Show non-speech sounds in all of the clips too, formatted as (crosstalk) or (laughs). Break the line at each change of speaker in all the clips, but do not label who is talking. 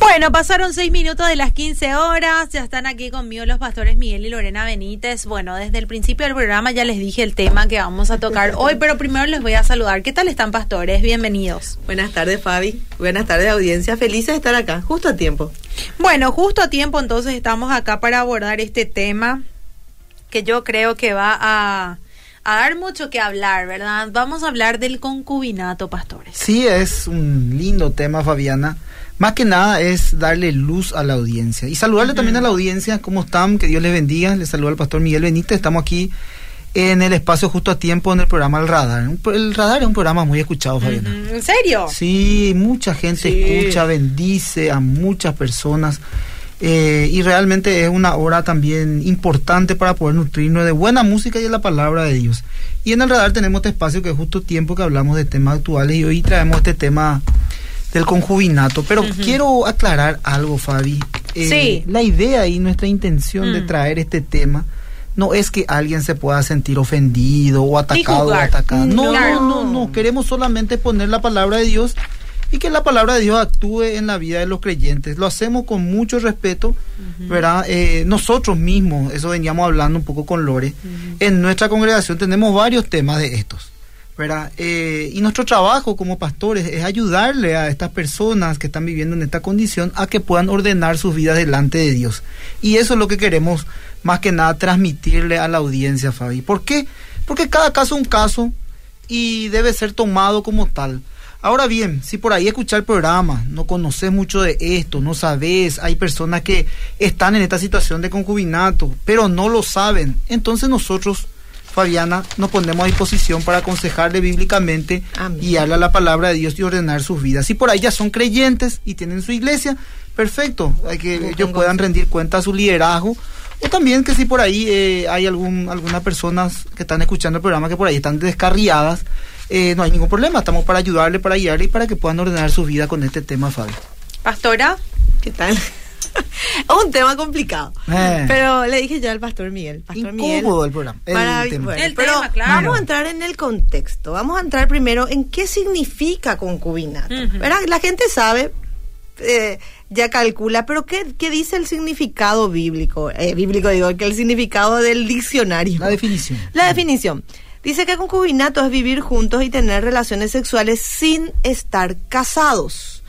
Bueno, pasaron seis minutos de las 15 horas, ya están aquí conmigo los pastores Miguel y Lorena Benítez. Bueno, desde el principio del programa ya les dije el tema que vamos a tocar (laughs) hoy, pero primero les voy a saludar. ¿Qué tal están, pastores? Bienvenidos.
Buenas tardes, Fabi. Buenas tardes, audiencia. Felices de estar acá, justo a tiempo.
Bueno, justo a tiempo, entonces estamos acá para abordar este tema que yo creo que va a, a dar mucho que hablar, ¿verdad? Vamos a hablar del concubinato, pastores.
Sí, es un lindo tema, Fabiana. Más que nada es darle luz a la audiencia. Y saludarle también a la audiencia, ¿cómo están? Que Dios les bendiga. Les saluda al pastor Miguel Benítez. Estamos aquí en el espacio justo a tiempo en el programa El Radar. El Radar es un programa muy escuchado, Fabiana.
¿En serio?
Sí, mucha gente
Sí.
escucha, bendice a muchas personas. eh, y realmente es una hora también importante para poder nutrirnos de buena música y de la palabra de Dios. Y en el radar tenemos este espacio que es justo tiempo que hablamos de temas actuales y hoy traemos este tema del concubinato. Pero quiero aclarar algo, Fabi. Eh,
Sí.
La idea y nuestra intención de
Mm.
traer este tema no es que alguien se pueda sentir ofendido o atacado o atacada. No, no, no, no. Queremos solamente poner la palabra de Dios y que la palabra de Dios actúe en la vida de los creyentes. Lo hacemos con mucho respeto, ¿verdad? Eh, nosotros mismos, eso veníamos hablando un poco con Lore, en nuestra congregación tenemos varios temas de estos. Eh, y nuestro trabajo como pastores es ayudarle a estas personas que están viviendo en esta condición a que puedan ordenar sus vidas delante de Dios. Y eso es lo que queremos más que nada transmitirle a la audiencia, Fabi. ¿Por qué? Porque cada caso es un caso y debe ser tomado como tal. Ahora bien, si por ahí escuchar el programa, no conoces mucho de esto, no sabes, hay personas que están en esta situación de concubinato, pero no lo saben, entonces nosotros, Fabiana, nos ponemos a disposición para aconsejarle bíblicamente,
Amén.
guiarle a la palabra de Dios y ordenar sus vidas. Si por ahí ya son creyentes y tienen su iglesia, perfecto, hay que
Muy
ellos puedan rendir cuenta a su liderazgo. O también que si por ahí eh, hay algún, algunas personas que están escuchando el programa que por ahí están descarriadas, eh, no hay ningún problema, estamos para ayudarle, para guiarle y para que puedan ordenar su vida con este tema, Fabi.
Pastora,
¿Qué tal? Es (laughs) un tema complicado.
Eh.
Pero le dije ya al pastor Miguel. Pastor
Incómodo
Miguel.
el programa, el
Para-
tema.
bueno,
El
pero
tema, claro.
vamos a entrar en el contexto. Vamos a entrar primero en qué significa concubinato. ¿Verdad? La gente sabe, eh, ya calcula, pero ¿qué, qué dice el significado bíblico? Eh, bíblico digo, que el significado del diccionario.
La definición.
La definición. Dice que concubinato es vivir juntos y tener relaciones sexuales sin estar casados.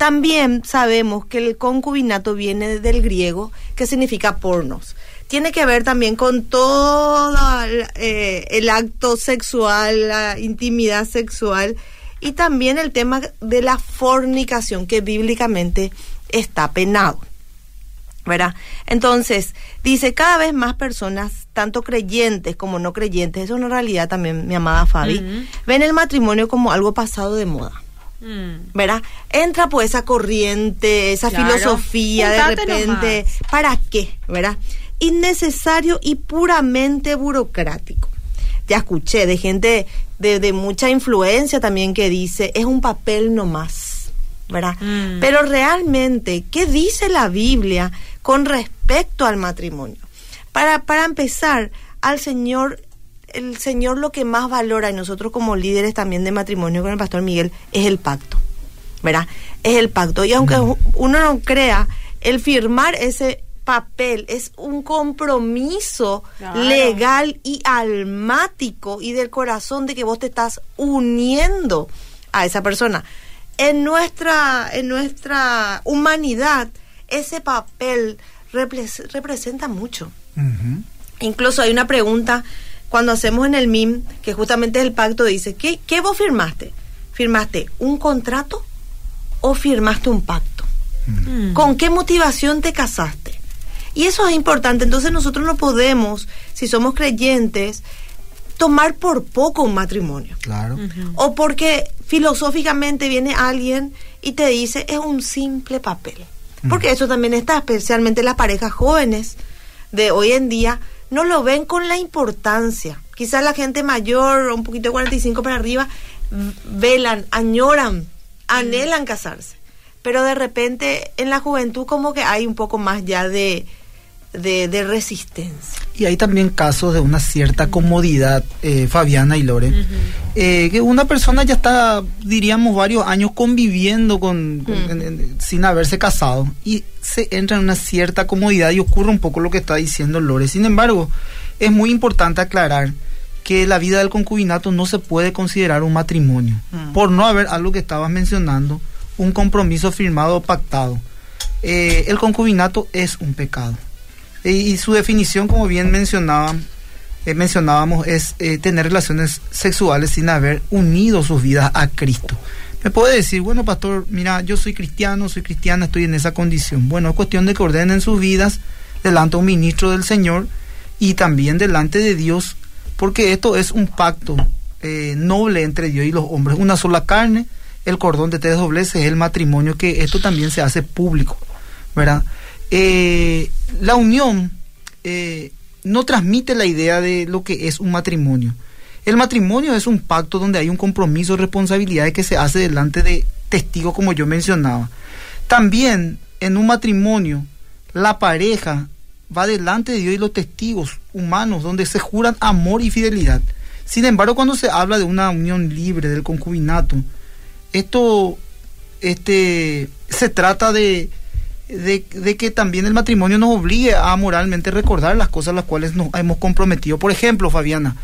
También sabemos que el concubinato viene del griego, que significa pornos. Tiene que ver también con todo el, eh, el acto sexual, la intimidad sexual y también el tema de la fornicación, que bíblicamente está penado. ¿verdad? Entonces, dice, cada vez más personas, tanto creyentes como no creyentes, eso es una realidad también, mi amada Fabi, ven el matrimonio como algo pasado de moda.
Mm,
¿verdad? Entra pues esa corriente, esa
Claro.
filosofía de repente,
nomás.
¿para qué? ¿verdad? Innecesario y puramente burocrático. Ya escuché de gente de, de mucha influencia también que dice, es un papel nomás, ¿verdad?
Mm.
Pero realmente, ¿qué dice la Biblia con respecto al matrimonio? Para, para empezar, al Señor, el Señor lo que más valora, y nosotros como líderes también de matrimonio con el pastor Miguel, es el pacto, ¿verdad? Es el pacto. Y aunque uno no crea, el firmar ese papel es un compromiso
Claro.
legal y almático y del corazón de que vos te estás uniendo a esa persona. En nuestra, en nuestra humanidad, ese papel repres- representa mucho. Incluso hay una pregunta cuando hacemos en el MIM, que justamente es el pacto, dice, ¿qué, qué vos firmaste? ¿Firmaste un contrato o firmaste un pacto?
mm.
¿Con qué motivación te casaste? Y eso es importante. Entonces nosotros no podemos, si somos creyentes, tomar por poco un matrimonio.
Claro.
O porque filosóficamente viene alguien y te dice es un simple papel. Porque eso también está, especialmente las parejas jóvenes de hoy en día, no lo ven con la importancia. Quizás la gente mayor, un poquito de 45 para arriba, velan, añoran, anhelan casarse. Pero de repente en la juventud como que hay un poco más ya de, de, de resistencia.
Y hay también casos de una cierta comodidad, eh, Fabiana y Lore, eh, que una persona ya está, diríamos, varios años conviviendo con, con- en- en- sin haberse casado y se entra en una cierta comodidad y ocurre un poco lo que está diciendo Lore. Sin embargo, es muy importante aclarar que la vida del concubinato no se puede considerar un matrimonio,
Mm.
por no haber algo que estabas mencionando, un compromiso firmado o pactado. Eh, el concubinato es un pecado. Y, su definición, como bien mencionaban, eh, mencionábamos, es eh, tener relaciones sexuales sin haber unido sus vidas a Cristo. Me puede decir, bueno, pastor, mira, yo soy cristiano, soy cristiana, estoy en esa condición. Bueno, es cuestión de que ordenen sus vidas delante de un ministro del Señor y también delante de Dios, porque esto es un pacto eh, noble entre Dios y los hombres, una sola carne, el cordón de tres dobleces es el matrimonio, que esto también se hace público, ¿verdad? Eh, la unión eh, no transmite la idea de lo que es un matrimonio. El matrimonio es un pacto donde hay un compromiso, responsabilidad que se hace delante de testigos, como yo mencionaba. También en un matrimonio, la pareja va delante de Dios y los testigos humanos, donde se juran amor y fidelidad. Sin embargo, cuando se habla de una unión libre, del concubinato, esto este, se trata de, de, de que también el matrimonio nos obligue a moralmente recordar las cosas a las cuales nos hemos comprometido. Por ejemplo, Fabiana,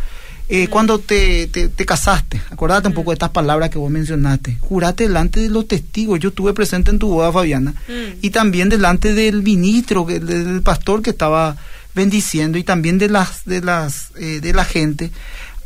eh, cuando te, te, te casaste, acordate un poco de estas palabras que vos mencionaste, jurate delante de los testigos, yo estuve presente en tu boda, Fabiana, y también delante del ministro, del pastor que estaba bendiciendo, y también de las, de las, eh, de la gente,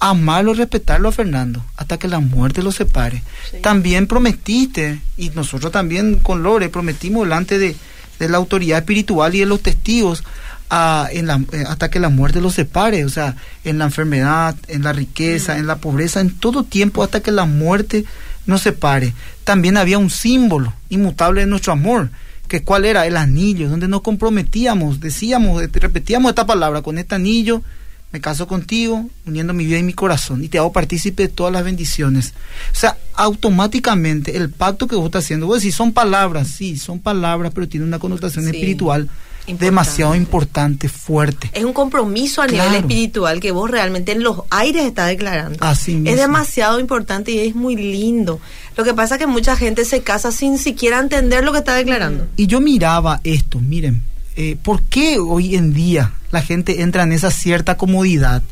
amarlo, respetarlo a Fernando, hasta que la muerte lo separe. También prometiste, y nosotros también con Lore prometimos delante de, de la autoridad espiritual y de los testigos, a- en la- eh, hasta que la muerte los separe, o sea, en la enfermedad, en la riqueza, en la pobreza, en todo tiempo hasta que la muerte nos separe. También había un símbolo inmutable de nuestro amor, que cuál era el anillo, donde nos comprometíamos, decíamos, repetíamos esta palabra, con este anillo me caso contigo, uniendo mi vida y mi corazón, y te hago partícipe de todas las bendiciones. O sea, automáticamente el pacto que vos estás haciendo, vos decís, son palabras, sí, son palabras, pero tiene una connotación
Sí,
espiritual
importante.
demasiado importante, fuerte.
Es un compromiso a nivel espiritual que vos realmente en los aires estás declarando.
Así mismo.
Es demasiado importante y es muy lindo. Lo que pasa es que mucha gente se casa sin siquiera entender lo que está declarando.
Y yo miraba esto, miren, eh, ¿por qué hoy en día la gente entra en esa cierta comodidad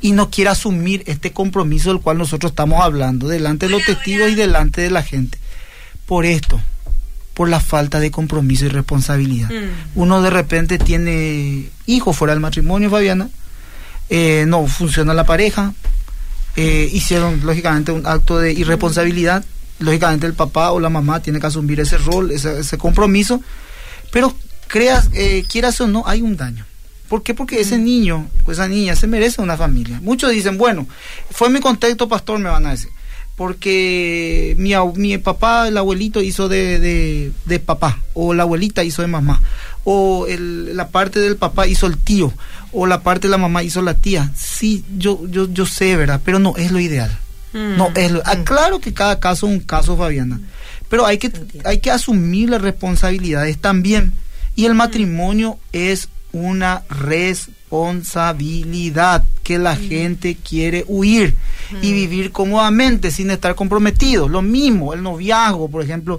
y no quiere asumir este compromiso del cual nosotros estamos hablando, delante de los testigos y delante de la gente? Por esto, por la falta de compromiso y responsabilidad.
Mm.
Uno de repente tiene hijos fuera del matrimonio, Fabiana, eh, no funciona la pareja, eh, hicieron lógicamente un acto de irresponsabilidad, lógicamente el papá o la mamá tiene que asumir ese rol, ese, ese compromiso, pero creas, eh, quieras o no, hay un daño. ¿Por qué? Porque ese niño o esa niña se merece una familia. Muchos dicen, bueno, fue mi contexto, pastor, me van a decir. Porque mi, mi papá, el abuelito hizo de, de, de papá, o la abuelita hizo de mamá, o el- la parte del papá hizo el tío, o la parte de la mamá hizo la tía. Sí, yo, yo, yo sé, ¿verdad? Pero no es lo ideal.
Mm.
No es lo, ah, claro que cada caso es un caso, Fabiana. Pero hay que, hay que asumir las responsabilidades también. Y el matrimonio es una responsabilidad que la gente quiere huir y vivir cómodamente sin estar comprometido. Lo mismo, el noviazgo, por ejemplo,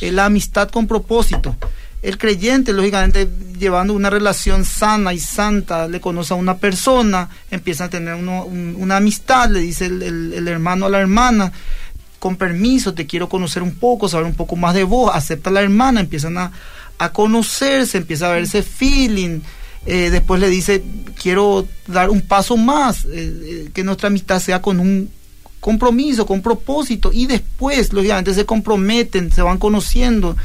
eh, la amistad con propósito. El creyente, lógicamente, llevando una relación sana y santa, le conoce a una persona, empieza a tener uno- un- una amistad, le dice el, el- el hermano a la hermana, con permiso, te quiero conocer un poco, saber un poco más de vos, acepta a la hermana, empiezan a, a conocerse, empieza a ver ese feeling, eh, después le dice, quiero dar un paso más, eh, eh, que nuestra amistad sea con un compromiso, con propósito, y después, lógicamente, se comprometen, se van conociendo,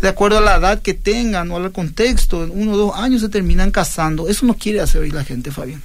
de acuerdo a la edad que tengan o al contexto, en uno o dos años se terminan casando. Eso no quiere hacer hoy la gente, Fabián.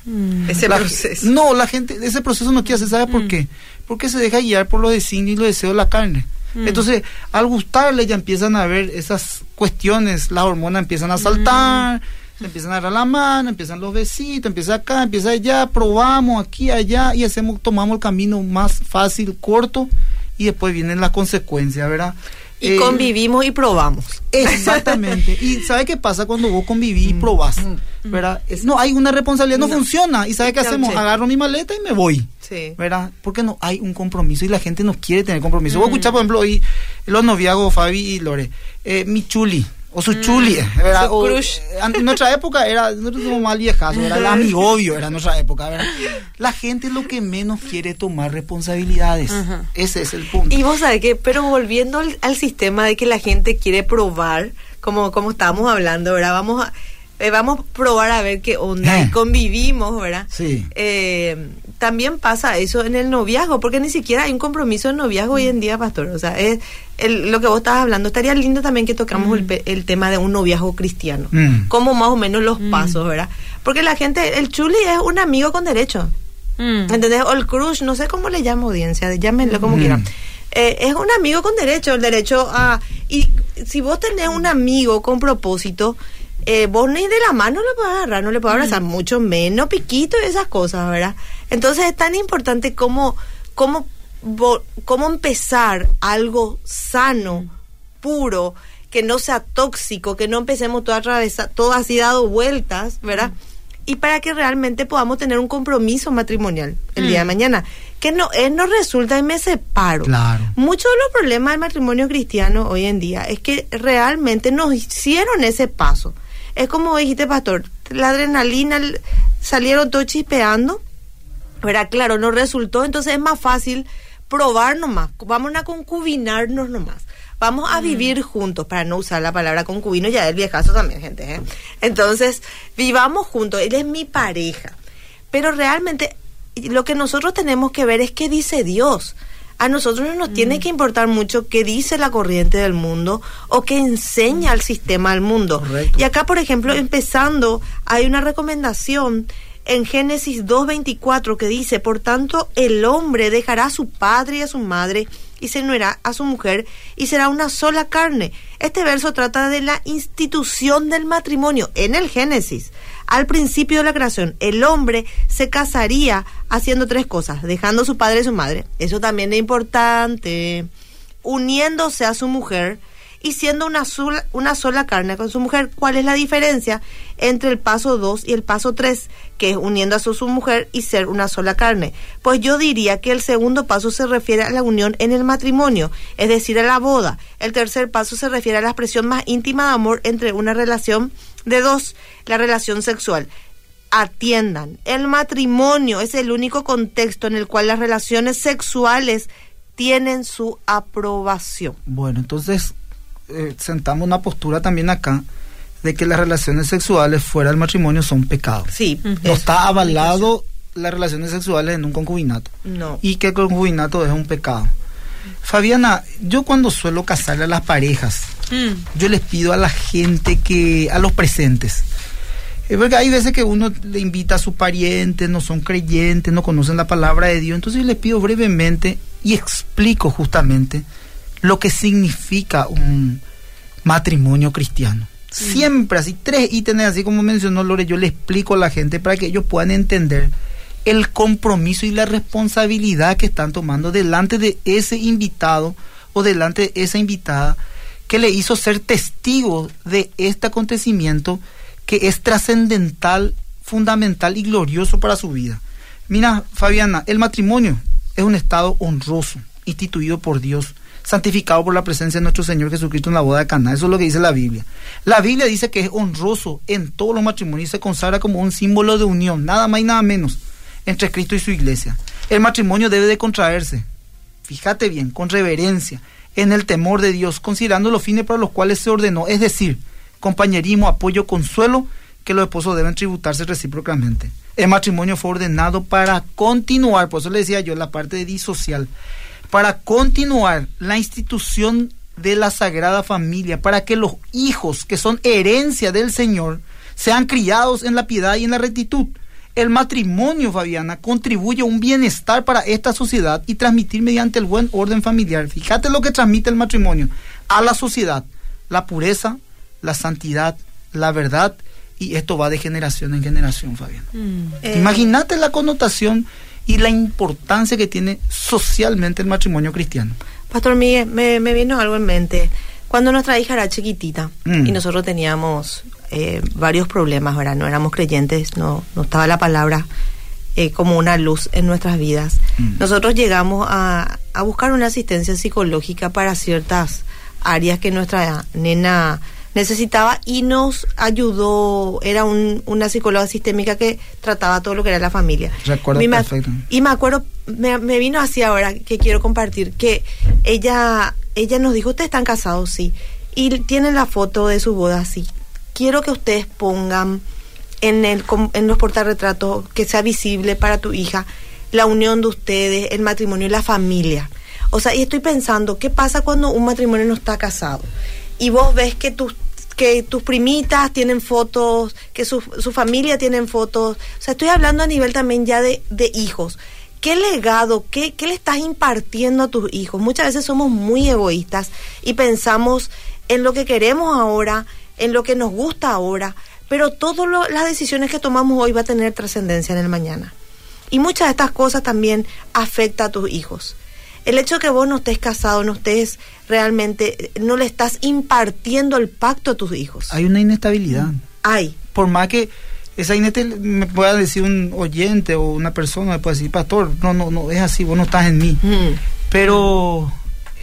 Ese
La-
proceso.
No, la gente, ese proceso no quiere hacer, ¿sabe por qué? Porque se deja guiar por los designios y los deseos de la carne. Entonces, al gustarle ya empiezan a ver esas cuestiones, las hormonas empiezan a saltar, se empiezan a agarrar la mano, empiezan los besitos, empieza acá, empieza allá, probamos aquí, allá, y hacemos, tomamos el camino más fácil, corto, y después vienen las consecuencias, ¿verdad?
Y
Eh,
convivimos y probamos.
Exactamente. (laughs) y ¿sabe qué pasa cuando vos convivís y probás? ¿Verdad? Es- no hay una responsabilidad, no,
No.
funciona. ¿Y sabe qué hacemos? Agarro mi maleta y me voy.
Sí.
¿Verdad? Porque no hay un compromiso y la gente no quiere tener compromiso. Vos escuchás, por ejemplo, hoy los noviagos, Fabi y Lore, eh, mi chuli. O su chuli, ¿verdad?
Su
O,
crush.
eh, en nuestra época era, nosotros somos mal viejazo, era el amigobio, (laughs) era nuestra época, ¿verdad? La gente lo que menos quiere es tomar responsabilidades. Ese es el punto.
Y vos sabés que, pero volviendo al, al sistema de que la gente quiere probar, como, como estábamos hablando, ¿verdad? Vamos a, eh, vamos a probar a ver qué onda.
Eh.
Y convivimos, ¿verdad?
Sí.
Eh, también pasa eso en el noviazgo, porque ni siquiera hay un compromiso en noviazgo hoy en día, pastor. O sea, es el- lo que vos estabas hablando. Estaría lindo también que tocamos el, pe- el tema de un noviazgo cristiano.
Mm.
Como más o menos los pasos, ¿verdad? Porque la gente, el chuli es un amigo con derecho.
Mm.
¿Entendés? O el crush, no sé cómo le llamo audiencia, llámenlo como
Mm.
quieran. Eh, es un amigo con derecho, el derecho a... Y si vos tenés un amigo con propósito, eh, vos ni de la mano le podés agarrar, no le podés abrazar, mucho menos piquito y esas cosas, ¿verdad? Entonces es tan importante como, como, cómo empezar algo sano, puro, que no sea tóxico, que no empecemos todo, atravesa, todo así dado vueltas, ¿verdad? Y para que realmente podamos tener un compromiso matrimonial el día de mañana. Que no, eh, no resulta y me separo.
Claro.
Muchos de los problemas del matrimonio cristiano hoy en día es que realmente nos hicieron ese paso. Es como dijiste, pastor, la adrenalina salieron todos chispeando, ¿verdad? Claro, no resultó, entonces es más fácil probar nomás, vamos a concubinarnos nomás. Vamos a vivir juntos, para no usar la palabra concubino, ya del viejazo también, gente. ¿eh? Entonces, vivamos juntos, él es mi pareja. Pero realmente lo que nosotros tenemos que ver es qué dice Dios. A nosotros no nos tiene que importar mucho qué dice la corriente del mundo o qué enseña el sistema del mundo.
Correcto.
Y acá, por ejemplo, empezando, hay una recomendación en Génesis 2.24 que dice, por tanto, el hombre dejará a su padre y a su madre y se unirá a su mujer y será una sola carne. Este verso trata de la institución del matrimonio en el Génesis. Al principio de la creación, el hombre se casaría haciendo tres cosas, dejando a su padre y su madre. Eso también es importante. Uniéndose a su mujer y siendo una sola, una sola carne con su mujer. ¿Cuál es la diferencia entre el paso 2 y el paso 3, que es uniendo a su, su mujer y ser una sola carne? Pues yo diría que el segundo paso se refiere a la unión en el matrimonio, es decir, a la boda. El tercer paso se refiere a la expresión más íntima de amor entre una relación de dos, la relación sexual. Atiendan, el matrimonio es el único contexto en el cual las relaciones sexuales tienen su aprobación.
Bueno, entonces eh, sentamos una postura también acá de que las relaciones sexuales fuera del matrimonio son pecados.
Sí,
No está avalado las relaciones sexuales en un concubinato.
No.
Y que el concubinato es un pecado. Fabiana, yo cuando suelo casarle a las parejas,
Mm.
yo les pido a la gente que, a los presentes, eh, porque hay veces que uno le invita a sus parientes, no son creyentes, no conocen la palabra de Dios, entonces yo les pido brevemente y explico justamente lo que significa un matrimonio cristiano. Siempre así, tres ítems, así como mencionó Lore, yo le explico a la gente para que ellos puedan entender el compromiso y la responsabilidad que están tomando delante de ese invitado o delante de esa invitada que le hizo ser testigo de este acontecimiento que es trascendental, fundamental y glorioso para su vida. Mira, Fabiana, el matrimonio es un estado honroso, instituido por Dios, santificado por la presencia de nuestro Señor Jesucristo en la boda de Caná. Eso es lo que dice la Biblia. La Biblia dice que es honroso en todos los matrimonios y se consagra como un símbolo de unión, nada más y nada menos, entre Cristo y su iglesia. El matrimonio debe de contraerse, fíjate bien, con reverencia, en el temor de Dios, considerando los fines para los cuales se ordenó, es decir, compañerismo, apoyo, consuelo, que los esposos deben tributarse recíprocamente. El matrimonio fue ordenado para continuar, por eso le decía yo, la parte de disocial, para continuar la institución de la Sagrada Familia, para que los hijos que son herencia del Señor sean criados en la piedad y en la rectitud. El matrimonio, Fabiana, contribuye a un bienestar para esta sociedad y transmitir mediante el buen orden familiar. Fíjate lo que transmite el matrimonio a la sociedad, la pureza, la santidad, la verdad, y esto va de generación en generación, Fabiana.
Eh,
Imagínate la connotación y la importancia que tiene socialmente el matrimonio cristiano.
Pastor Miguel, me, me vino algo en mente. Cuando nuestra hija era chiquitita
Mm.
y nosotros teníamos eh, varios problemas, ¿verdad? No éramos creyentes, no, no estaba la palabra eh, como una luz en nuestras vidas.
Mm.
Nosotros llegamos a, a buscar una asistencia psicológica para ciertas áreas que nuestra nena necesitaba y nos ayudó, era un- una psicóloga sistémica que trataba todo lo que era la familia.
Recuerdo
me-
perfecto.
y me acuerdo, me, me vino así ahora que quiero compartir, que ella, ella nos dijo, ustedes están casados, sí, y tienen la foto de su boda, sí. Quiero que ustedes pongan en, el, en los portarretratos que sea visible para tu hija la unión de ustedes, el matrimonio y la familia. O sea, y estoy pensando, ¿qué pasa cuando un matrimonio no está casado? Y vos ves que tus que tus primitas tienen fotos, que su, su familia tienen fotos. O sea, estoy hablando a nivel también ya de, de hijos. ¿Qué legado, qué, qué le estás impartiendo a tus hijos? Muchas veces somos muy egoístas y pensamos en lo que queremos ahora, en lo que nos gusta ahora, pero todas las decisiones que tomamos hoy va a tener trascendencia en el mañana. Y muchas de estas cosas también afecta a tus hijos. El hecho de que vos no estés casado, no estés realmente, no le estás impartiendo el pacto a tus hijos.
Hay una inestabilidad.
Hay.
Por más que esa inestabilidad me pueda decir un oyente o una persona, me puede decir, pastor, no, no, no, es así, vos no estás en mí.
Mm.
Pero,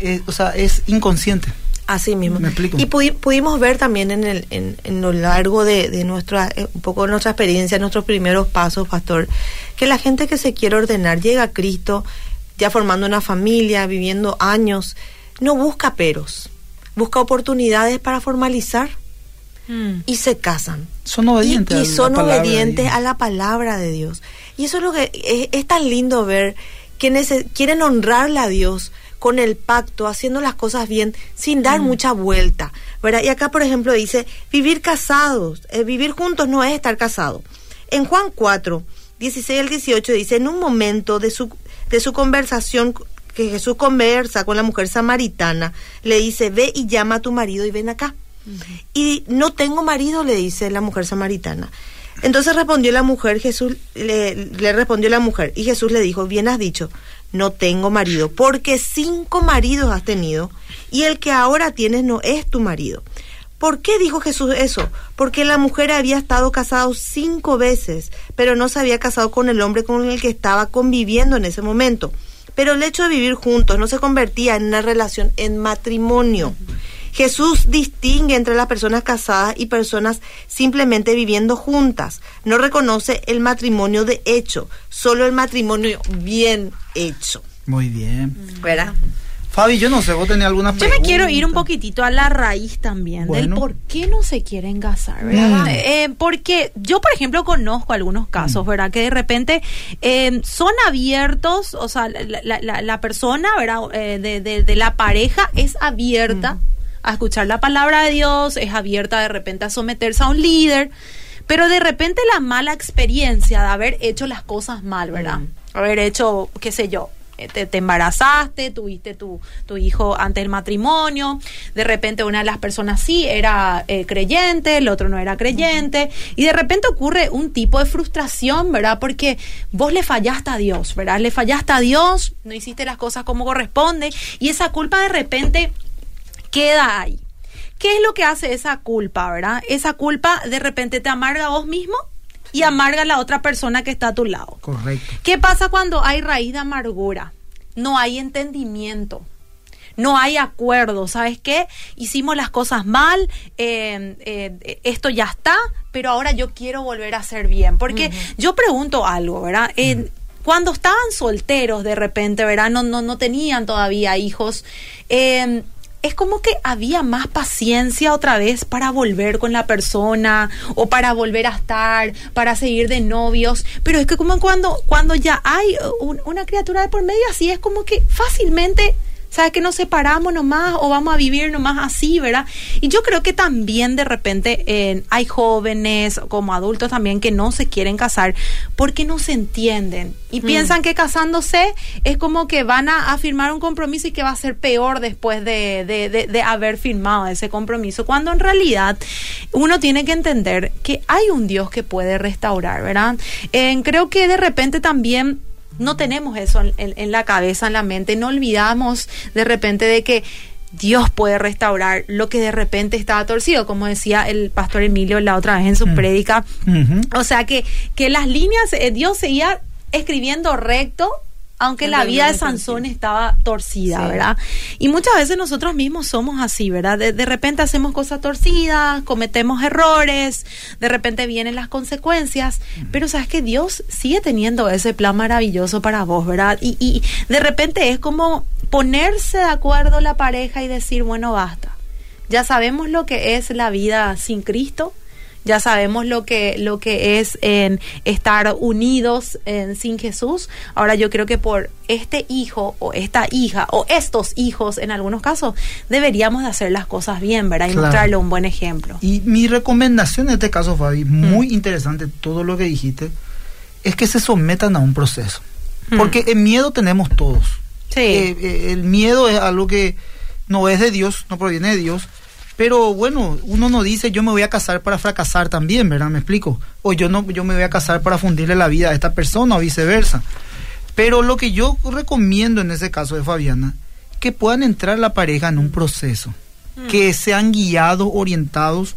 eh, o sea, es inconsciente.
Así mismo.
Me explico.
Y pudi- pudimos ver también en, el, en, en lo largo de, de nuestra, eh, un poco nuestra experiencia, nuestros primeros pasos, pastor, que la gente que se quiere ordenar llega a Cristo, ya formando una familia, viviendo años, no busca peros, busca oportunidades para formalizar
Mm.
y se casan.
Son obedientes.
y
a la
son
palabra de
obedientes
Dios.
a la palabra de Dios. Y eso es lo que es, es tan lindo ver que nece- quieren honrarle a Dios con el pacto, haciendo las cosas bien, sin dar mucha vuelta. ¿verdad? Y acá, por ejemplo, dice, vivir casados, eh, vivir juntos no es estar casado. En Juan 4, 16 al 18 dice, en un momento de su, de su conversación que Jesús conversa con la mujer samaritana, le dice, ve y llama a tu marido y ven acá. Y no tengo marido, le dice la mujer samaritana. Entonces respondió la mujer, Jesús le, le respondió la mujer, y Jesús le dijo, bien has dicho, no tengo marido, porque cinco maridos has tenido, y el que ahora tienes no es tu marido. ¿Por qué dijo Jesús eso? Porque la mujer había estado casado cinco veces, pero no se había casado con el hombre con el que estaba conviviendo en ese momento. Pero el hecho de vivir juntos no se convertía en una relación en matrimonio. Jesús distingue entre las personas casadas y personas simplemente viviendo juntas. No reconoce el matrimonio de hecho, solo el matrimonio bien hecho.
Muy bien.
¿Verdad?
Fabi, yo no sé, vos tenés alguna
Yo
pregunta.
me quiero ir un poquitito a la raíz también del por qué no se quieren casar, ¿verdad?
Mm.
Eh, porque yo, por ejemplo, conozco algunos casos, ¿verdad? Que de repente eh, son abiertos, o sea, la, la- la- la persona, ¿verdad? Eh, de, de- de la pareja es abierta a escuchar la palabra de Dios, es abierta de repente a someterse a un líder, pero de repente la mala experiencia de haber hecho las cosas mal, ¿verdad? Haber hecho, qué sé yo, te, te embarazaste, tuviste tu, tu hijo antes del matrimonio, de repente una de las personas sí era eh, creyente, el otro no era creyente, y de repente ocurre un tipo de frustración, ¿verdad? Porque vos le fallaste a Dios, ¿verdad? Le fallaste a Dios, no hiciste las cosas como corresponde, y esa culpa de repente queda ahí. ¿Qué es lo que hace esa culpa, verdad? Esa culpa de repente te amarga a vos mismo y amarga a la otra persona que está a tu lado.
Correcto.
¿Qué pasa cuando hay raíz de amargura? No hay entendimiento. No hay acuerdo, ¿sabes qué? Hicimos las cosas mal, eh, eh, esto ya está, pero ahora yo quiero volver a hacer bien. Porque yo pregunto algo, ¿verdad? Eh, Cuando estaban solteros de repente, ¿verdad? No, no, no tenían todavía hijos. Es como que había más paciencia otra vez para volver con la persona o para volver a estar, para seguir de novios. Pero es que como cuando, cuando ya hay un- una criatura de por medio así, es como que fácilmente, ¿sabes? Que nos separamos nomás o vamos a vivir nomás así, ¿verdad? Y yo creo que también de repente eh, hay jóvenes como adultos también que no se quieren casar porque no se entienden y piensan que casándose es como que van a, a firmar un compromiso y que va a ser peor después de, de- de- de haber firmado ese compromiso, cuando en realidad uno tiene que entender que hay un Dios que puede restaurar, ¿verdad? Eh, creo que de repente también no tenemos eso en, en- en la cabeza, en la mente, no olvidamos de repente de que Dios puede restaurar lo que de repente estaba torcido, como decía el pastor Emilio la otra vez en su
Mm.
prédica. O sea que, que las líneas, eh, Dios seguía escribiendo recto, aunque la vida de Sansón estaba torcida,
Sí.
¿verdad? Y muchas veces nosotros mismos somos así, ¿verdad? De, de repente hacemos cosas torcidas, cometemos errores, de repente vienen las consecuencias, pero sabes que Dios sigue teniendo ese plan maravilloso para vos, ¿verdad? Y, y de repente es como ponerse de acuerdo la pareja y decir, bueno, basta. Ya sabemos lo que es la vida sin Cristo, ya sabemos lo que lo que es en estar unidos en, sin Jesús. Ahora yo creo que por este hijo o esta hija o estos hijos en algunos casos deberíamos de hacer las cosas bien, ¿verdad? Y
Claro.
mostrarle un buen ejemplo.
Y mi recomendación en este caso, Fabi,
Mm.
muy interesante todo lo que dijiste, es que se sometan a un proceso.
Mm.
Porque el miedo tenemos todos.
Sí.
Eh, eh, el miedo es algo que no es de Dios, no proviene de Dios. Pero bueno, uno no dice yo me voy a casar para fracasar también, ¿verdad? Me explico. O yo no, yo me voy a casar para fundirle la vida a esta persona o viceversa. Pero lo que yo recomiendo en ese caso de Fabiana, que puedan entrar la pareja en un proceso, que sean guiados, orientados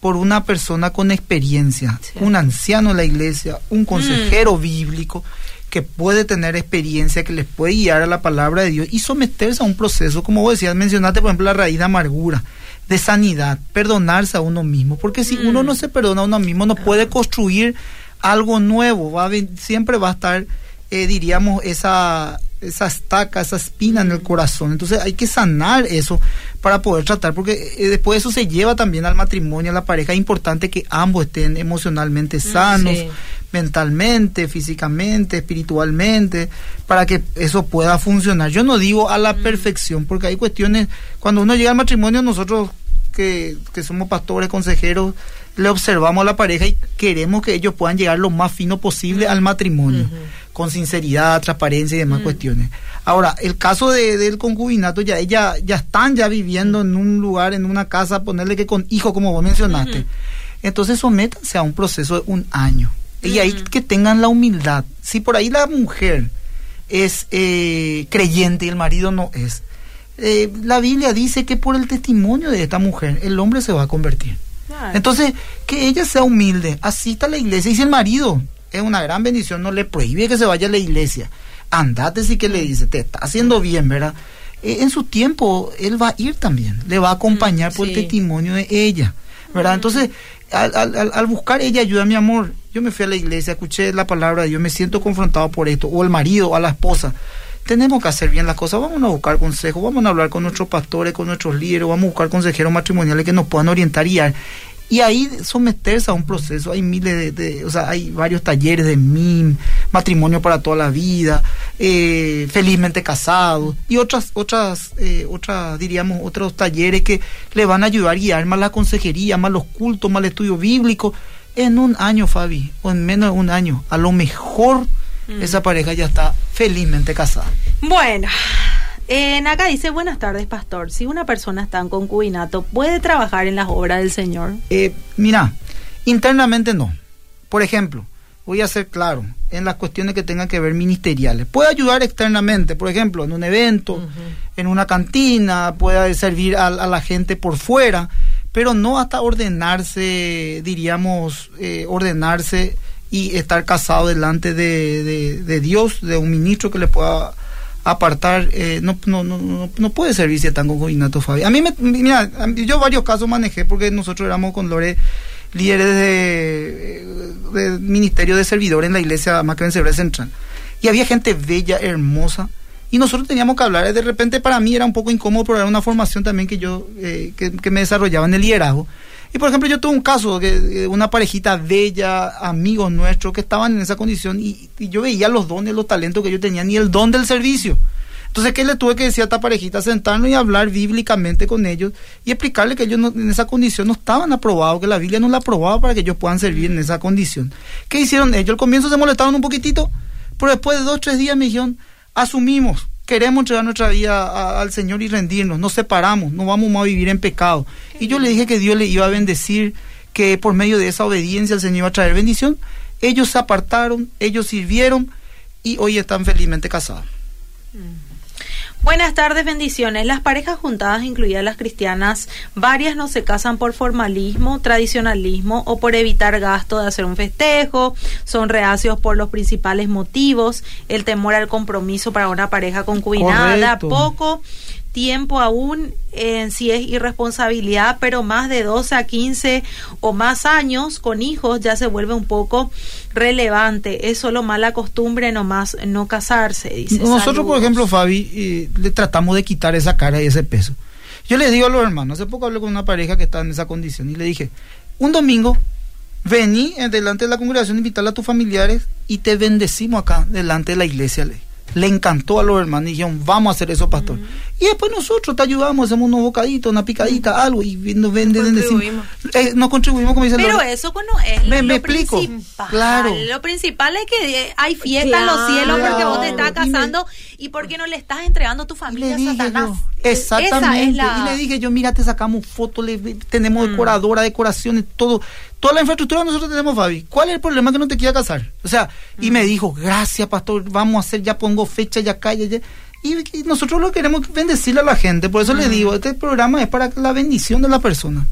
por una persona con experiencia,
Sí.
un anciano de la iglesia, un consejero bíblico que puede tener experiencia, que les puede guiar a la palabra de Dios y someterse a un proceso, como vos decías, mencionaste por ejemplo la raíz de amargura, de sanidad, perdonarse a uno mismo, porque si uno no se perdona a uno mismo, no puede construir algo nuevo, va a siempre va a estar, eh, diríamos, esa, esa estaca, esa espina en el corazón. Entonces hay que sanar eso para poder tratar, porque eh, después eso se lleva también al matrimonio, a la pareja. Es importante que ambos estén emocionalmente sanos,
sí.
mentalmente, físicamente, espiritualmente, para que eso pueda funcionar. Yo no digo a la perfección, porque hay cuestiones, cuando uno llega al matrimonio, nosotros que, que somos pastores, consejeros, le observamos a la pareja y queremos que ellos puedan llegar lo más fino posible al matrimonio, con sinceridad, transparencia y demás cuestiones. Ahora, el caso de, del concubinato, ya ella ya están ya viviendo en un lugar, en una casa, ponerle que con hijo, como vos mencionaste. Entonces sométanse a un proceso de un año. Y ahí que tengan la humildad. Si por ahí la mujer es eh, creyente y el marido no es, eh, la Biblia dice que por el testimonio de esta mujer el hombre se va a convertir. Entonces, que ella sea humilde, asista a la iglesia. Y si el marido es una gran bendición, no le prohíbe que se vaya a la iglesia. Andate si que le dice, te está haciendo bien, ¿verdad? Eh, en su tiempo, él va a ir también, le va a acompañar por el
sí.
testimonio de ella, ¿verdad? Entonces, al, al- al- al buscar ella ayuda, mi amor, yo me fui a la iglesia, escuché la palabra de Dios, me siento confrontado por esto, o el marido, o a la esposa. Tenemos que hacer bien las cosas, vamos a buscar consejos, vamos a hablar con nuestros pastores, con nuestros líderes, vamos a buscar consejeros matrimoniales que nos puedan orientar y. Y ahí someterse a un proceso, hay miles de, de- o sea, hay varios talleres de MIM, matrimonio para toda la vida, eh, felizmente casados, y otras, otras, eh, otras, diríamos, otros talleres que le van a ayudar a guiar más la consejería, más los cultos, más el estudio bíblico. En un año, Fabi, o en menos de un año, a lo mejor esa pareja ya está felizmente casada.
Bueno, en acá dice, buenas tardes, pastor. Si una persona está en concubinato, ¿puede trabajar en las obras del Señor?
Eh, mira, internamente no. Por ejemplo, voy a ser claro en las cuestiones que tengan que ver ministeriales. Puede ayudar externamente, por ejemplo, en un evento, en una cantina, puede servir a, a la gente por fuera, pero no hasta ordenarse, diríamos, eh, ordenarse y estar casado delante de, de- Dios, de un ministro que le pueda apartar, eh, no, no, no, no, puede servir si están con concubinato, Fabi. A mí, me, mira, yo varios casos manejé porque nosotros éramos con Lore líderes de, de ministerio de servidores en la iglesia Macrense Central. Y había gente bella, hermosa, y nosotros teníamos que hablar. De repente para mí era un poco incómodo, pero era una formación también que yo, eh, que, que me desarrollaba en el liderazgo. Y por ejemplo, yo tuve un caso de una parejita bella, amigos nuestros, que estaban en esa condición y, yo veía los dones, los talentos que ellos tenían y el don del servicio. Entonces, ¿qué le tuve que decir a esta parejita? Sentarnos y hablar bíblicamente con ellos y explicarle que ellos no- en esa condición no estaban aprobados, que la Biblia no la aprobaba para que ellos puedan servir en esa condición. ¿Qué hicieron ellos? Al comienzo se molestaron un poquitito, pero después de dos, tres días me dijeron, asumimos, queremos entregar nuestra vida a- al Señor y rendirnos, nos separamos, no vamos más a vivir en pecado. Y yo le dije que Dios le iba a bendecir, que por medio de esa obediencia el Señor iba a traer bendición. Ellos se apartaron, ellos sirvieron y hoy están felizmente casados.
Buenas tardes, bendiciones. Las parejas juntadas, incluidas las cristianas, varias no se casan por formalismo, tradicionalismo o por evitar gasto de hacer un festejo. Son reacios por los principales motivos, el temor al compromiso para una pareja concubinada,
Correcto.
poco tiempo aún en si es irresponsabilidad, pero más de 12 a 15 o más años con hijos ya se vuelve un poco relevante. Es solo mala costumbre nomás no casarse, dice.
Nosotros, por ejemplo, Fabi, eh, le tratamos de quitar esa cara y ese peso. Yo le digo a los hermanos, hace poco hablé con una pareja que está en esa condición y le dije, un domingo, vení en delante de la congregación, invitarle a tus familiares y te bendecimos acá delante de la iglesia. Le, le encantó a los hermanos y dijeron, vamos a hacer eso, pastor. Y después nosotros te ayudamos, hacemos unos bocaditos, una picadita, algo, y nos vende- bendecimos.
Contribuimos.
Eh, nos contribuimos, como dice
Pero eso bueno, es
Me-
lo
me explico.
principal.
Claro.
Lo principal es que eh, hay fiesta en los
Claro.
cielos porque vos te estás
Y me-
casando y, porque no le estás entregando tu familia a Satanás.
yo, exactamente.
Esa es la...
Y le dije yo, mira, te sacamos fotos, le, tenemos
Mm.
decoradora, decoraciones, todo. Toda la infraestructura nosotros tenemos, Fabi. ¿Cuál es el problema que no te quiera casar? O sea, y
Mm.
me dijo, gracias, pastor, vamos a hacer, ya pongo fecha, ya calle, ya. Y, y nosotros lo queremos bendecirle a la gente. Por eso
Mm.
le digo, este programa es para la bendición de la persona.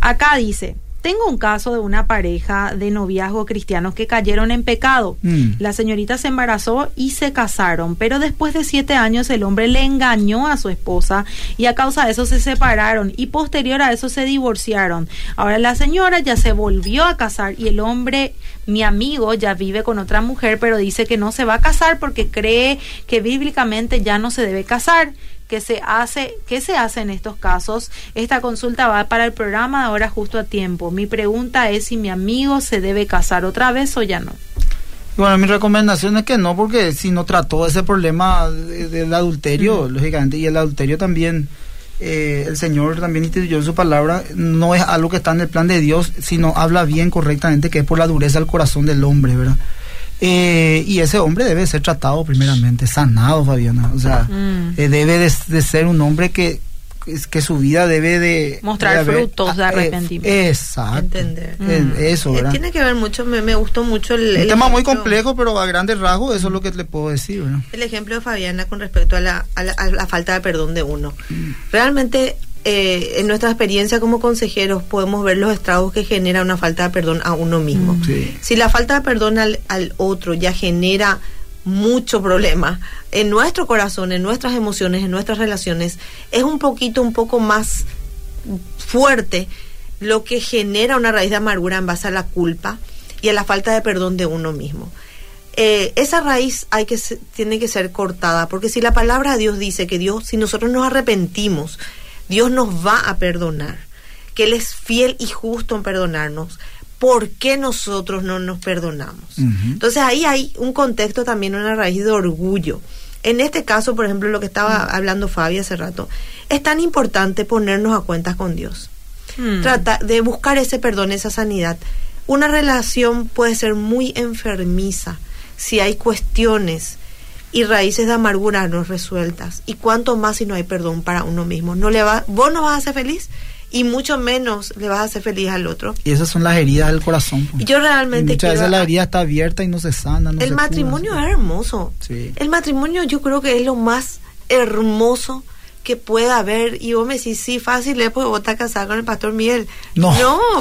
Acá dice, tengo un caso de una pareja de noviazgo cristianos que cayeron en pecado.
Mm.
La señorita se embarazó y se casaron, pero después de siete años el hombre le engañó a su esposa y a causa de eso se separaron y posterior a eso se divorciaron. Ahora la señora ya se volvió a casar y el hombre, mi amigo, ya vive con otra mujer, pero dice que no se va a casar porque cree que bíblicamente ya no se debe casar. ¿Qué se hace, qué se hace en estos casos? Esta consulta va para el programa de ahora justo a tiempo. Mi pregunta es si mi amigo se debe casar otra vez o ya no.
Bueno, mi recomendación es que no, porque si no trató ese problema de- del adulterio, lógicamente, y el adulterio también, eh, el Señor también instituyó en su palabra, no es algo que está en el plan de Dios, sino habla bien correctamente, que es por la dureza del corazón del hombre, ¿verdad? Eh, y ese hombre debe ser tratado primeramente, sanado, Fabiana. O sea,
Mm.
eh, debe de, de ser un hombre que, que su vida debe de...
Mostrar
de haber-
frutos de
eh,
arrepentimiento.
exacto.
Entender.
Mm.
Eso,
Eh,
¿verdad?
tiene que ver mucho, me, me gustó mucho el,
Un
el
tema muy
ejemplo-
complejo, pero a grandes rasgos eso es lo que le puedo decir. ¿verdad?
El ejemplo de Fabiana con respecto a la, a la, a la falta de perdón de uno. Realmente, eh, en nuestra experiencia como consejeros, podemos ver los estragos que genera una falta de perdón a uno mismo.
Sí.
Si la falta de perdón al, al otro ya genera mucho problema en nuestro corazón, en nuestras emociones, en nuestras relaciones, es un poquito, un poco más fuerte lo que genera una raíz de amargura en base a la culpa y a la falta de perdón de uno mismo. Eh, esa raíz hay que tiene que ser cortada porque si la palabra de Dios dice que Dios si nosotros nos arrepentimos Dios nos va a perdonar que él es fiel y justo en perdonarnos ¿por qué nosotros no nos perdonamos? Entonces ahí hay un contexto también una raíz de orgullo en este caso por ejemplo lo que estaba hablando Fabi hace rato es tan importante ponernos a cuentas con Dios
Mm.
trata de buscar ese perdón, esa sanidad. Una relación puede ser muy enfermiza si hay cuestiones y raíces de amargura no resueltas. Y cuánto más si no hay perdón para uno mismo. No le va, vos no vas a ser feliz y mucho menos le vas a hacer feliz al otro.
Y esas son las heridas del corazón. pues.
Yo realmente
Y muchas veces la herida está abierta y no se sana. no
el
se
matrimonio
cura.
es hermoso.
Sí.
El matrimonio yo creo que es lo más hermoso que pueda haber. Y vos me decís, sí, fácil es porque vos estás casada con el pastor Miguel.
No.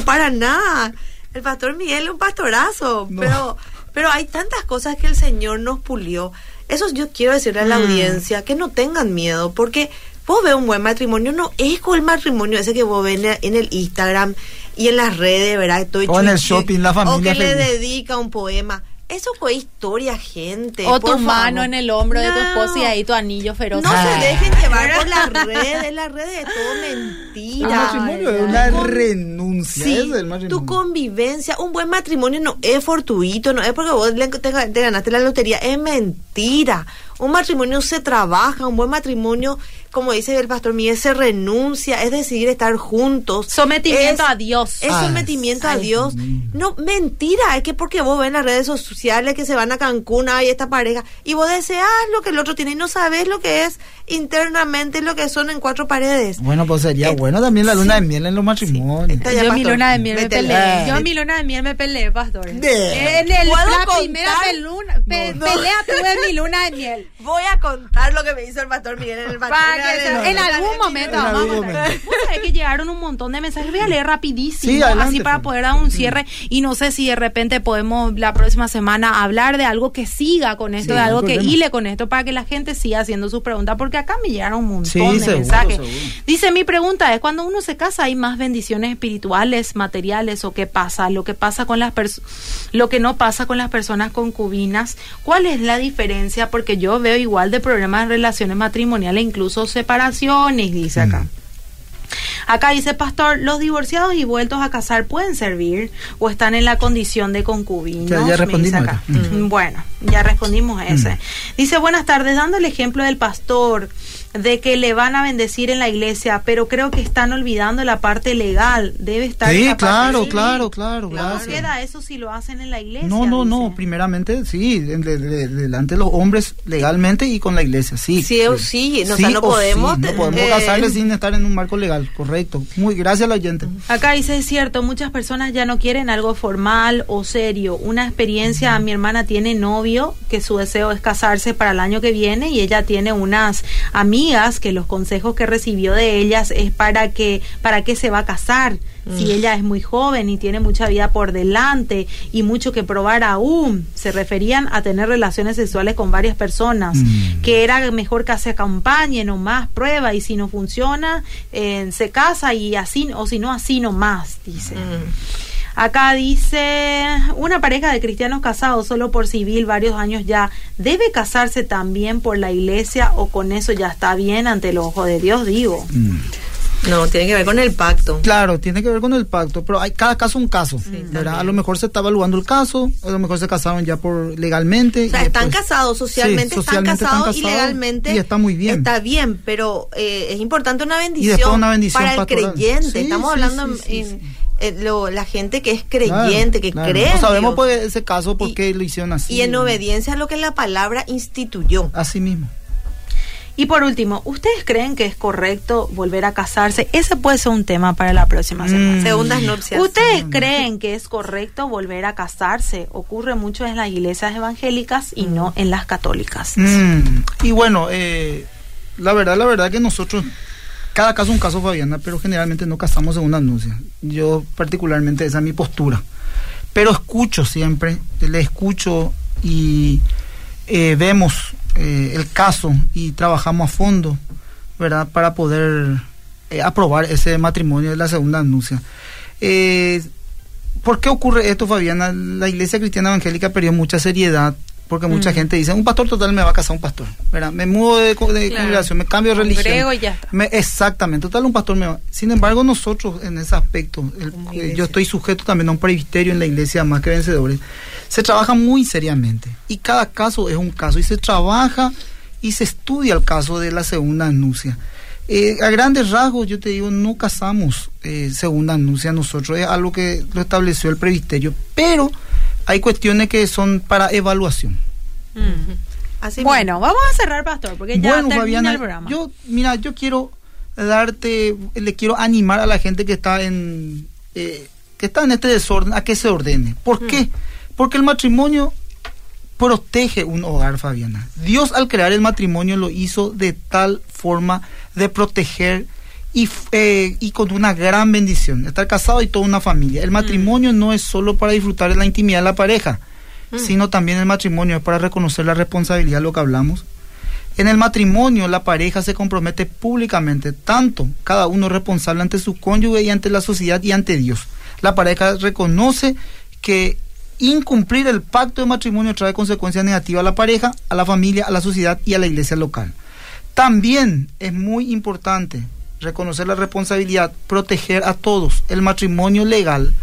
para nada. El pastor Miguel es un pastorazo.
No.
Pero, pero hay tantas cosas que el Señor nos pulió. Eso yo quiero decirle a la
Mm.
audiencia, que no tengan miedo, porque vos ves un buen matrimonio, no es con el matrimonio ese que vos ves en el- Instagram y en las redes, ¿verdad? Estoy
O en el shopping, la
O
familia
que le
feliz.
dedica un poema. Eso fue historia, gente.
O
por
tu mano
favor.
en el hombro de tu esposa y ahí tu anillo feroz.
No
Ah.
se dejen (laughs) llevar por las redes, las redes es todo mentira.
El matrimonio es una renuncia.
Sí,
es el matrimonio.
tu convivencia, un buen matrimonio no es fortuito, no es porque vos te, te ganaste la lotería, es mentira. Un matrimonio se trabaja, un buen matrimonio, como dice el pastor Miguel, se renuncia, es decidir estar juntos.
Sometimiento
Es-
a Dios.
Es
Ah,
sometimiento a
ay,
Dios. No, mentira, es que porque vos ves en las redes sociales que se van a Cancún, hay esta pareja, y vos deseas lo que el otro tiene y no sabes lo que es internamente lo que son en cuatro paredes.
Bueno, pues sería
Eh,
bueno también la luna
sí.
de miel en los matrimonios.
Está ya,
Yo mi luna de miel me peleé. Yo
Ah.
mi luna de miel me peleé, pastor.
De-
En el,
¿Puedo
la
contar?
primera peluna- pe-
No, no.
pelea tuve mi luna de miel.
Voy a contar lo que me hizo el pastor Miguel en el
Para que en algún momento
En
vamos a sabés que llegaron un montón de mensajes. Voy a leer rapidísimo,
Sí, adelante,
así para
Fer.
poder dar un cierre. Y no sé si de repente podemos la próxima semana hablar de algo que siga con esto,
Sí,
de
no
algo que hile con esto, para que la gente siga haciendo sus preguntas, porque acá me llegaron un montón
Sí,
de
seguro,
mensajes.
seguro.
Dice, mi pregunta es, cuando uno se casa, ¿hay más bendiciones espirituales, materiales o qué pasa? Lo que pasa con las pers- lo que no pasa con las personas concubinas, ¿cuál es la diferencia? Porque yo veo igual de problemas en relaciones matrimoniales, incluso separaciones, dice acá.
Mm.
Acá dice Pastor, ¿los divorciados y vueltos a casar pueden servir o están en la condición de concubinos?
Ya- respondimos
acá.
acá.
Mm, Bueno, ya respondimos a ese. Dice, buenas tardes, dando el ejemplo del pastor de que le van a bendecir en la iglesia, pero creo que están olvidando la parte legal. Debe estar
Sí,
esa parte
claro,
sí.
claro, claro,
¿Cómo
gracias.
queda eso si lo hacen en la iglesia?
No, no, no,
Dice.
primeramente sí, de- de- de- delante de los hombres legalmente y con la iglesia, sí.
Sí o sí, o sea, no podemos,
no podemos
eh,
casarles sin estar en un marco legal, correcto. Muy gracias al oyente.
Acá dice, es cierto, muchas personas ya no quieren algo formal o serio. Una experiencia, mi hermana tiene novio, que su deseo es casarse para el año que viene y ella tiene unas amigas que los consejos que recibió de ellas es para que, para qué se va a casar. Si ella es muy joven y tiene mucha vida por delante y mucho que probar aún, se referían a tener relaciones sexuales con varias personas,
Mm.
que era mejor que se acompañen o más prueba y si no funciona, eh, se casa y así, o si no, así nomás, dice. Acá dice, una pareja de cristianos casados solo por civil varios años ya, ¿debe casarse también por la iglesia o con eso ya está bien ante el ojo de Dios? Digo.
Mm.
No, tiene que ver con el pacto.
Claro, tiene que ver con el pacto, pero hay cada caso un caso, ¿verdad? A lo mejor se está evaluando el caso, a lo mejor se casaron ya por legalmente.
O sea,
y
están
después-
casados, socialmente,
Sí,
están, casados
están
y
casados
legalmente
y está muy bien.
Está bien, pero eh, es importante una
después
bendición,
una bendición
para el
pastoral.
creyente.
Sí,
Estamos
sí,
hablando
sí, sí,
en,
sí.
Eh, lo- la gente que es
Claro,
creyente, que
claro.
cree.
No sabemos
Dios.
pues ese caso por
Y-
qué lo hicieron así.
y en obediencia a lo que la palabra instituyó.
Así mismo.
Y por último, ¿ustedes creen que es correcto volver a casarse? Ese puede ser un tema para la próxima semana.
Mm.
Segundas nupcias.
¿Ustedes creen que es correcto volver a casarse? Ocurre mucho en las iglesias evangélicas y no en las católicas.
Mm, Y bueno, eh, la verdad, la verdad que nosotros, cada caso es un caso, Fabiana, pero generalmente no casamos en una anuncia. Yo particularmente esa es mi postura. Pero escucho siempre, le escucho y eh, vemos eh, el caso y trabajamos a fondo, ¿verdad? Para poder eh, aprobar ese matrimonio de la segunda anuncia. ¿Por qué ocurre esto, Fabiana? La Iglesia Cristiana Evangélica perdió mucha seriedad porque mucha
Mm.
gente dice, un pastor total me va a casar un pastor, ¿verdad? Me mudo de, co- de
Claro.
congregación, me cambio de religión.
Congrego y ya está.
Me- exactamente, total un pastor me va. Sin embargo, nosotros en ese aspecto, el- eh, yo estoy sujeto también a un presbiterio en la iglesia más que vencedores, se trabaja muy seriamente y cada caso es un caso y se trabaja y se estudia el caso de la segunda anuncia. Eh, a grandes rasgos, yo te digo, no casamos eh, segunda anuncia nosotros, es algo que lo estableció el presbiterio, pero hay cuestiones que son para evaluación.
Mm.
Así
Bueno, vamos a cerrar, pastor, porque ya
bueno,
termina
Fabiana,
el programa.
yo, mira, yo quiero darte, le quiero animar a la gente que está en, eh, que está en este desorden, a que se ordene. ¿Por qué? Porque el matrimono protege un hogar, Fabiana. Dios al crear el matrimonio lo hizo de tal forma de proteger y, eh, y con una gran bendición. Estar casado y toda una familia. El matrimonio no es solo para disfrutar de la intimidad de la pareja, sino también el matrimonio es para reconocer la responsabilidad, lo que hablamos. En el matrimonio la pareja se compromete públicamente, tanto cada uno responsable ante su cónyuge y ante la sociedad y ante Dios. La pareja reconoce que incumplir el pacto de matrimonio trae consecuencias negativas a la pareja, a la familia, a la sociedad y a la iglesia local. También es muy importante reconocer la responsabilidad, proteger a todos. El matrimonio legal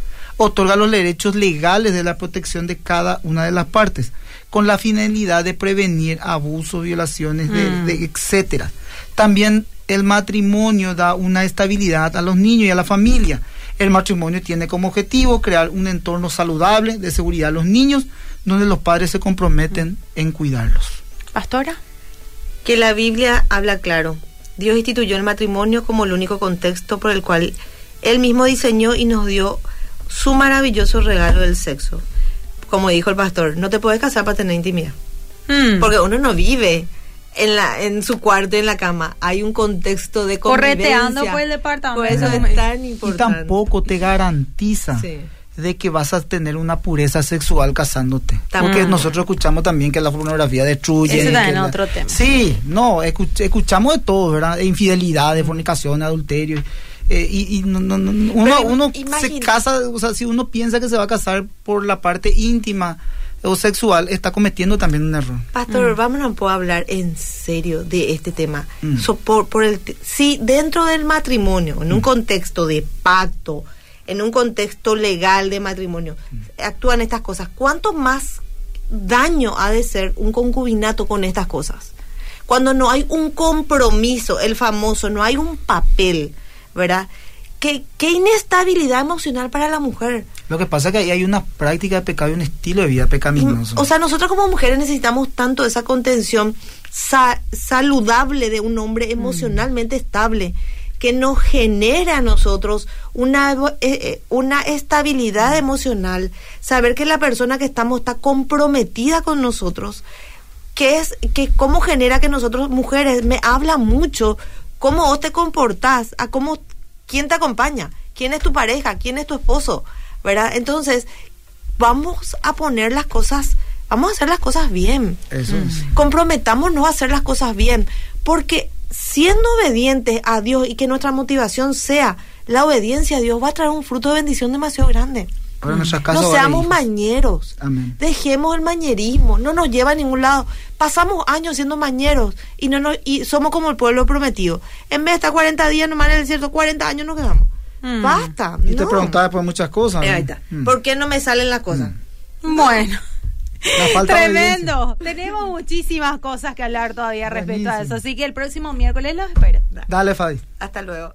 otorga los derechos legales de la protección de cada una de las partes, con la finalidad de prevenir abusos, violaciones, de,
Mm.
de- etcétera. También el matrimonio da una estabilidad a los niños y a la familia. El matrimonio tiene como objetivo crear un entorno saludable de seguridad a los niños, donde los padres se comprometen en cuidarlos.
Pastora.
que la Biblia habla claro. Dios instituyó el matrimonio como el único contexto por el cual Él mismo diseñó y nos dio su maravilloso regalo del sexo. Como dijo el pastor, no te puedes casar para tener intimidad.
Mm.
Porque uno no vive en la en su cuarto en la cama hay un contexto de convivencia
Correteando por el departamento.
Por eso
No
es
Y tampoco te garantiza
Sí.
de que vas a tener una pureza sexual casándote. Porque nosotros escuchamos también que la pornografía destruye.
Ese también es
la-
otro tema.
Sí, no, escuch- escuchamos de todo, ¿verdad? Infidelidad, fornicación, adulterio. Eh, y y no- no- no- uno,
Pero
uno se casa, o sea, si uno piensa que se va a casar por la parte íntima o sexual, está cometiendo también un error.
Pastor, vamos a poder hablar en serio de este tema.
Mm.
So, por, por el, si dentro del matrimonio, en un contexto de pacto, en un contexto legal de matrimonio, actúan estas cosas, ¿cuánto más daño ha de ser un concubinato con estas cosas? Cuando no hay un compromiso, el famoso, no hay un papel, ¿verdad? ¿Qué, qué inestabilidad emocional para la mujer.
Lo que pasa es que ahí hay una práctica de pecado y un estilo de vida pecaminoso.
O sea, nosotros como mujeres necesitamos tanto esa contención sa- saludable de un hombre emocionalmente estable que nos genera a nosotros una, eh, eh, una estabilidad emocional, saber que la persona que estamos está comprometida con nosotros, que es que cómo genera que nosotros mujeres me habla mucho cómo vos te comportás, a cómo quién te acompaña, quién es tu pareja, quién es tu esposo, ¿verdad? Entonces, vamos a poner las cosas, vamos a hacer las cosas bien.
Eso es.
Comprometámonos a hacer las cosas bien, porque siendo obedientes a Dios y que nuestra motivación sea la obediencia a Dios, va a traer un fruto de bendición demasiado grande.
Nuestras casas
No seamos mañeros.
Amén.
Dejemos el mañerismo, no nos lleva a ningún lado. Pasamos años siendo mañeros y no nos, y somos como el pueblo prometido. En vez de estar 40 días nomás en el desierto, 40 años nos quedamos.
Mm.
Basta.
Y te preguntaba por muchas cosas.
Eh,
¿no?
ahí está.
Mm.
¿Por qué no me salen las cosas?
Bueno.
Falta de
Tremendo. Tenemos muchísimas cosas que hablar todavía respecto a eso. Así que el próximo miércoles los espero.
Dale, Fabi.
Hasta luego.